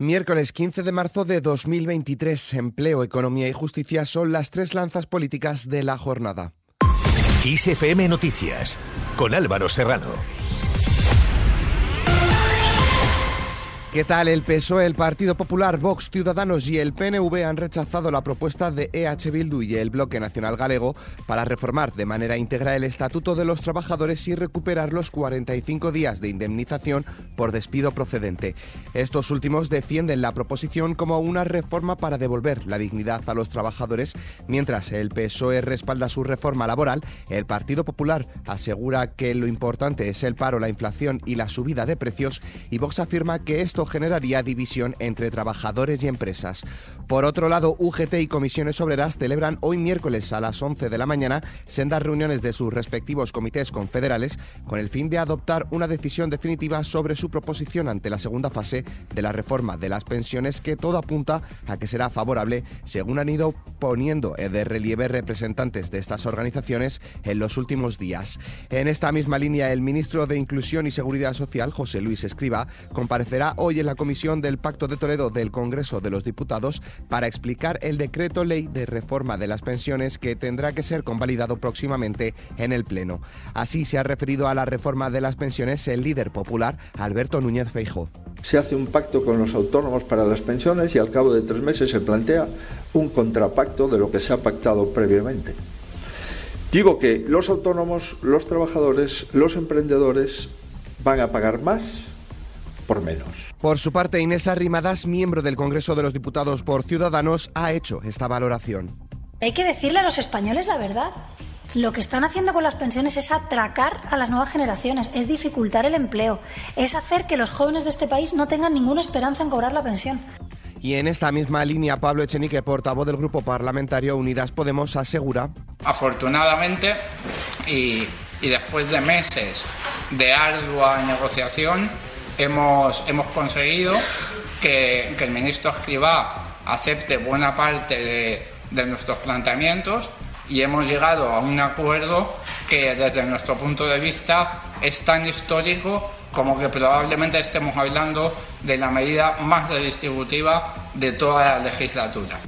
Miércoles 15 de marzo de 2023. Empleo, economía y justicia son las tres lanzas políticas de la jornada. ISFM Noticias con Álvaro Serrano. ¿Qué tal? El PSOE, el Partido Popular, Vox, Ciudadanos y el PNV han rechazado la propuesta de EH Bildu y el Bloque Nacional Galego para reformar de manera íntegra el Estatuto de los Trabajadores y recuperar los 45 días de indemnización por despido procedente. Estos últimos defienden la proposición como una reforma para devolver la dignidad a los trabajadores, mientras el PSOE respalda su reforma laboral, el Partido Popular asegura que lo importante es el paro, la inflación y la subida de precios y Vox afirma que esto generaría división entre trabajadores y empresas. Por otro lado, UGT y comisiones obreras celebran hoy miércoles a las 11 de la mañana sendas reuniones de sus respectivos comités confederales con el fin de adoptar una decisión definitiva sobre su proposición ante la segunda fase de la reforma de las pensiones que todo apunta a que será favorable, según han ido poniendo de relieve representantes de estas organizaciones en los últimos días. En esta misma línea, el ministro de Inclusión y Seguridad Social, José Luis Escriba, comparecerá hoy hoy en la Comisión del Pacto de Toledo del Congreso de los Diputados para explicar el decreto ley de reforma de las pensiones que tendrá que ser convalidado próximamente en el Pleno. Así se ha referido a la reforma de las pensiones el líder popular Alberto Núñez Feijo. Se hace un pacto con los autónomos para las pensiones y al cabo de tres meses se plantea un contrapacto de lo que se ha pactado previamente. Digo que los autónomos, los trabajadores, los emprendedores van a pagar más por menos. Por su parte, Inés Arrimadas, miembro del Congreso de los Diputados por Ciudadanos, ha hecho esta valoración. Hay que decirle a los españoles la verdad. Lo que están haciendo con las pensiones es atracar a las nuevas generaciones, es dificultar el empleo, es hacer que los jóvenes de este país no tengan ninguna esperanza en cobrar la pensión. Y en esta misma línea, Pablo Echenique, portavoz del Grupo Parlamentario Unidas Podemos, asegura. Afortunadamente, y, y después de meses de ardua negociación, hemos, hemos conseguido que, el ministro Escribá acepte buena parte de, de nuestros planteamientos y hemos llegado a un acuerdo que desde nuestro punto de vista es tan histórico como que probablemente estemos hablando de la medida más redistributiva de toda la legislatura.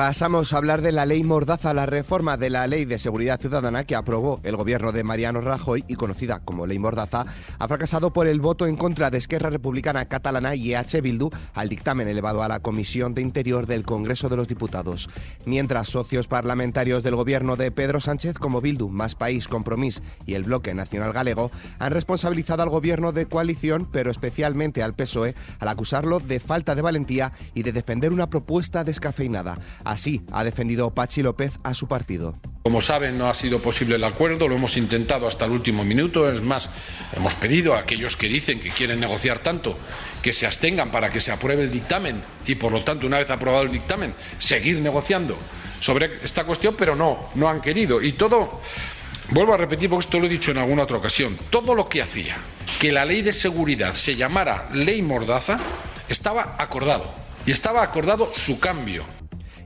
Pasamos a hablar de la ley Mordaza, la reforma de la ley de seguridad ciudadana que aprobó el gobierno de Mariano Rajoy y conocida como ley Mordaza, ha fracasado por el voto en contra de Esquerra Republicana Catalana y EH Bildu al dictamen elevado a la Comisión de Interior del Congreso de los Diputados. Mientras socios parlamentarios del gobierno de Pedro Sánchez como Bildu, Más País, Compromís y el Bloque Nacional Galego han responsabilizado al gobierno de coalición, pero especialmente al PSOE, al acusarlo de falta de valentía y de defender una propuesta descafeinada. Así ha defendido Pachi López a su partido. Como saben, no ha sido posible el acuerdo, lo hemos intentado hasta el último minuto. Es más, hemos pedido a aquellos que dicen que quieren negociar tanto que se abstengan para que se apruebe el dictamen y, por lo tanto, una vez aprobado el dictamen, seguir negociando sobre esta cuestión, pero no, no han querido. Y todo, vuelvo a repetir porque esto lo he dicho en alguna otra ocasión, todo lo que hacía que la ley de seguridad se llamara ley Mordaza estaba acordado. Y estaba acordado su cambio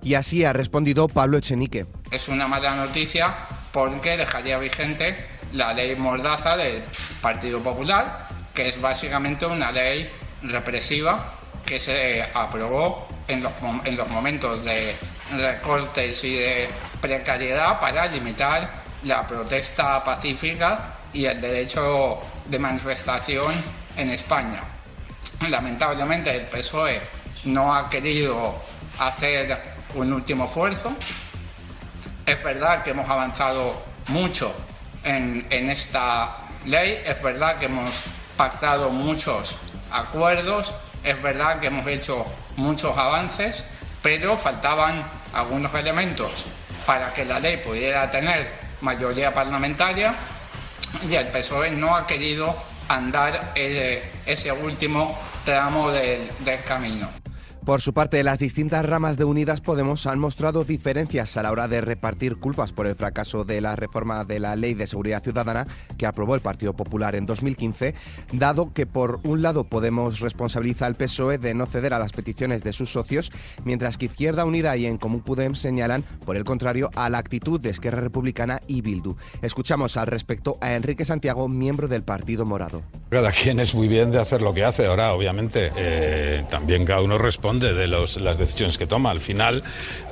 y así ha respondido Pablo Echenique. Es una mala noticia porque dejaría vigente la ley Mordaza del Partido Popular, que es básicamente una ley represiva que se aprobó en los, en los momentos de recortes y de precariedad para limitar la protesta pacífica y el derecho de manifestación en España. Lamentablemente el PSOE no ha querido hacer un último esfuerzo. Es verdad que hemos avanzado mucho en, esta ley, es verdad que hemos pactado muchos acuerdos, es verdad que hemos hecho muchos avances, pero faltaban algunos elementos para que la ley pudiera tener mayoría parlamentaria y el PSOE no ha querido andar ese, ese último tramo del camino. Por su parte, las distintas ramas de Unidas Podemos han mostrado diferencias a la hora de repartir culpas por el fracaso de la reforma de la Ley de Seguridad Ciudadana que aprobó el Partido Popular en 2015, dado que por un lado Podemos responsabiliza al PSOE de no ceder a las peticiones de sus socios, mientras que Izquierda Unida y En Común Podem señalan, por el contrario, a la actitud de Esquerra Republicana y Bildu. Escuchamos al respecto a Enrique Santiago, miembro del Partido Morado. Cada quien es muy bien de hacer lo que hace. Ahora, obviamente, eh, también cada uno responde de las decisiones que toma. Al final,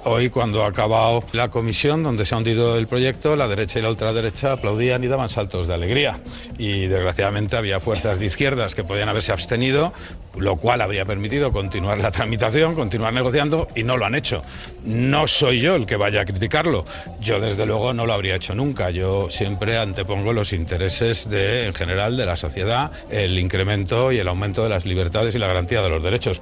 hoy, cuando ha acabado la comisión donde se ha hundido el proyecto, la derecha y la ultraderecha aplaudían y daban saltos de alegría. Y desgraciadamente había fuerzas de izquierdas que podían haberse abstenido, lo cual habría permitido continuar la tramitación, continuar negociando y no lo han hecho. No soy yo el que vaya a criticarlo. Yo, desde luego, no lo habría hecho nunca. Yo siempre antepongo los intereses de, en general de la sociedad el incremento y el aumento de las libertades y la garantía de los derechos.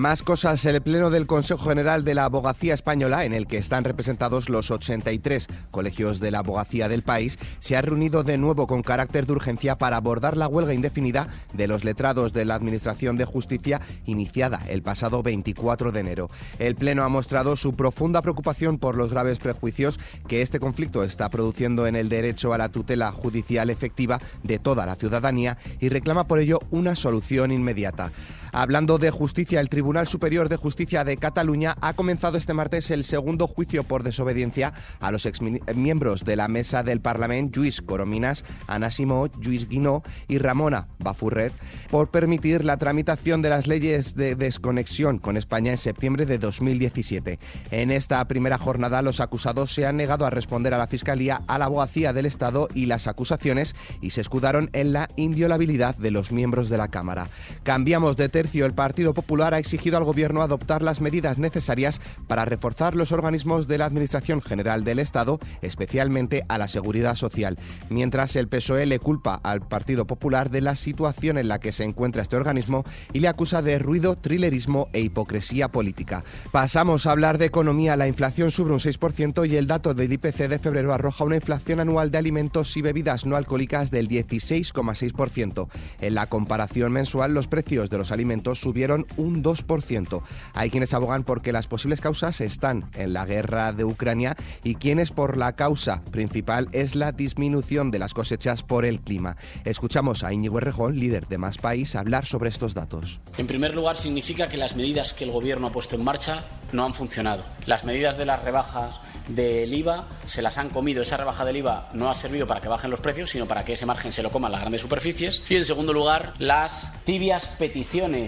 Más cosas, el Pleno del Consejo General de la Abogacía Española, en el que están representados los 83 colegios de la abogacía del país, se ha reunido de nuevo con carácter de urgencia para abordar la huelga indefinida de los letrados de la Administración de Justicia iniciada el pasado 24 de enero. El Pleno ha mostrado su profunda preocupación por los graves prejuicios que este conflicto está produciendo en el derecho a la tutela judicial efectiva de toda la ciudadanía y reclama por ello una solución inmediata. Hablando de justicia, el Tribunal Superior de Justicia de Cataluña ha comenzado este martes el segundo juicio por desobediencia a los exmiembros de la mesa del Parlamento, Lluís Corominas, Ana Simó, Lluís Guinó y Ramona Bafurret, por permitir la tramitación de las leyes de desconexión con España en septiembre de 2017. En esta primera jornada, los acusados se han negado a responder a la Fiscalía, a la abogacía del Estado y las acusaciones y se escudaron en la inviolabilidad de los miembros de la Cámara. Cambiamos de el Partido Popular ha exigido al Gobierno adoptar las medidas necesarias para reforzar los organismos de la Administración General del Estado, especialmente a la Seguridad Social, mientras el PSOE le culpa al Partido Popular de la situación en la que se encuentra este organismo y le acusa de ruido, trilerismo e hipocresía política. Pasamos a hablar de economía. La inflación sube un 6% y el dato del IPC de febrero arroja una inflación anual de alimentos y bebidas no alcohólicas del 16,6%. En la comparación mensual, los precios de los alimentos subieron un 2%. Hay quienes abogan porque las posibles causas están en la guerra de Ucrania y quienes por la causa principal es la disminución de las cosechas por el clima. Escuchamos a Íñigo Errejón, líder de Más País, hablar sobre estos datos. En primer lugar, significa que las medidas que el Gobierno ha puesto en marcha no han funcionado. Las medidas de las rebajas del IVA se las han comido. Esa rebaja del IVA no ha servido para que bajen los precios, sino para que ese margen se lo coman las grandes superficies. Y en segundo lugar, las tibias peticiones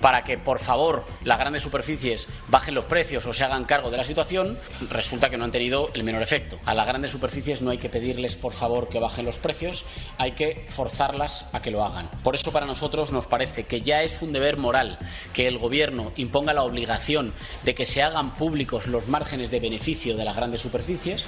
para que, por favor, las grandes superficies bajen los precios o se hagan cargo de la situación, resulta que no han tenido el menor efecto. A las grandes superficies no hay que pedirles, por favor, que bajen los precios, hay que forzarlas a que lo hagan. Por eso, para nosotros nos parece que ya es un deber moral que el Gobierno imponga la obligación de que se hagan públicos los márgenes de beneficio de las grandes superficies.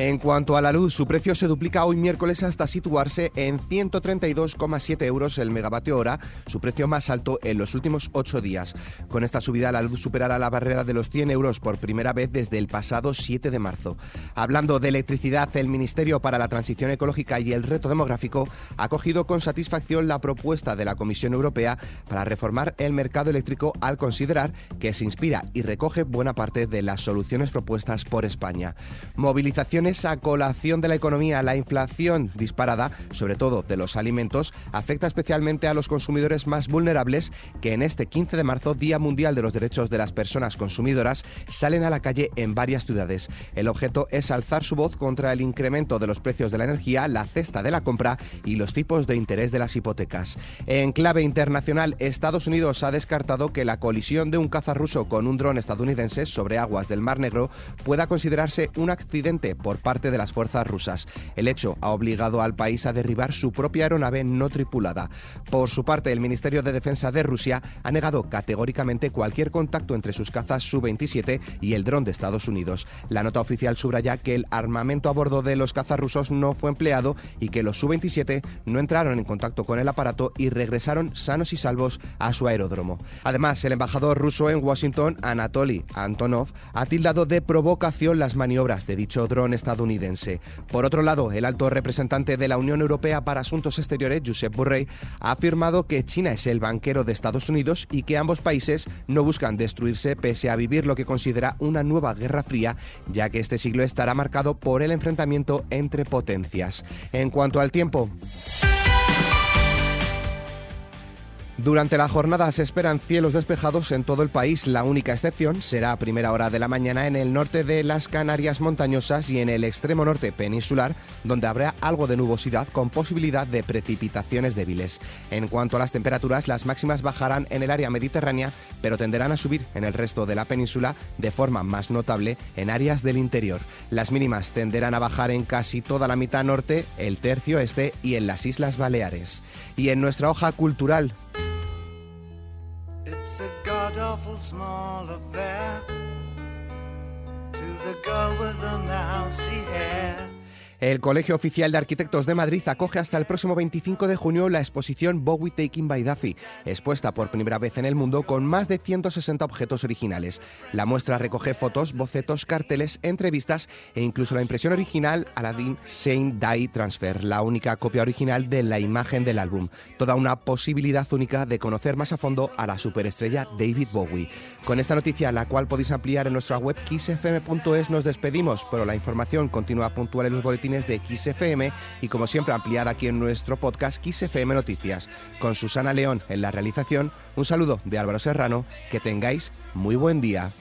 En cuanto a la luz, su precio se duplica hoy miércoles hasta situarse en 132,7 euros el megavatio hora, su precio más alto en los últimos ocho días. Con esta subida, la luz superará la barrera de los 100 euros por primera vez desde el pasado 7 de marzo. Hablando de electricidad, el Ministerio para la Transición Ecológica y el Reto Demográfico ha cogido con satisfacción la propuesta de la Comisión Europea para reformar el mercado eléctrico al considerar que se inspira y recoge buena parte de las soluciones propuestas por España. Movilizaciones esa colación de la economía, la inflación disparada, sobre todo de los alimentos, afecta especialmente a los consumidores más vulnerables que en este 15 de marzo, Día Mundial de los Derechos de las Personas Consumidoras, salen a la calle en varias ciudades. El objeto es alzar su voz contra el incremento de los precios de la energía, la cesta de la compra y los tipos de interés de las hipotecas. En clave internacional, Estados Unidos ha descartado que la colisión de un caza ruso con un dron estadounidense sobre aguas del Mar Negro pueda considerarse un accidente por parte de las fuerzas rusas. El hecho ha obligado al país a derribar su propia aeronave no tripulada. Por su parte, el Ministerio de Defensa de Rusia ha negado categóricamente cualquier contacto entre sus cazas Su-27 y el dron de Estados Unidos. La nota oficial subraya que el armamento a bordo de los cazas rusos no fue empleado y que los Su-27 no entraron en contacto con el aparato y regresaron sanos y salvos a su aeródromo. Además, el embajador ruso en Washington, Anatoly Antonov, ha tildado de provocación las maniobras de dicho dron estadounidense estadounidense. Por otro lado, el alto representante de la Unión Europea para Asuntos Exteriores, Josep Borrell, ha afirmado que China es el banquero de Estados Unidos y que ambos países no buscan destruirse pese a vivir lo que considera una nueva guerra fría, ya que este siglo estará marcado por el enfrentamiento entre potencias. En cuanto al tiempo, Durante la jornada se esperan cielos despejados en todo el país. La única excepción será a primera hora de la mañana en el norte de las Canarias montañosas y en el extremo norte peninsular, donde habrá algo de nubosidad con posibilidad de precipitaciones débiles. En cuanto a las temperaturas, las máximas bajarán en el área mediterránea, pero tenderán a subir en el resto de la península de forma más notable en áreas del interior. Las mínimas tenderán a bajar en casi toda la mitad norte, el tercio este y en las Islas Baleares. Y en nuestra hoja cultural, awful small affair to the girl with the mousy hair. El Colegio Oficial de Arquitectos de Madrid acoge hasta el próximo 25 de junio la exposición Bowie Taking by Duffy, expuesta por primera vez en el mundo con más de 160 objetos originales. La muestra recoge fotos, bocetos, carteles, entrevistas e incluso la impresión original Aladdin Saint Die Transfer, la única copia original de la imagen del álbum. Toda una posibilidad única de conocer más a fondo a la superestrella David Bowie. Con esta noticia, la cual podéis ampliar en nuestra web kissfm.es, nos despedimos, pero la información continúa puntual en los boletines de XFM y como siempre ampliada aquí en nuestro podcast XFM Noticias. Con Susana León en la realización, un saludo de Álvaro Serrano, que tengáis muy buen día.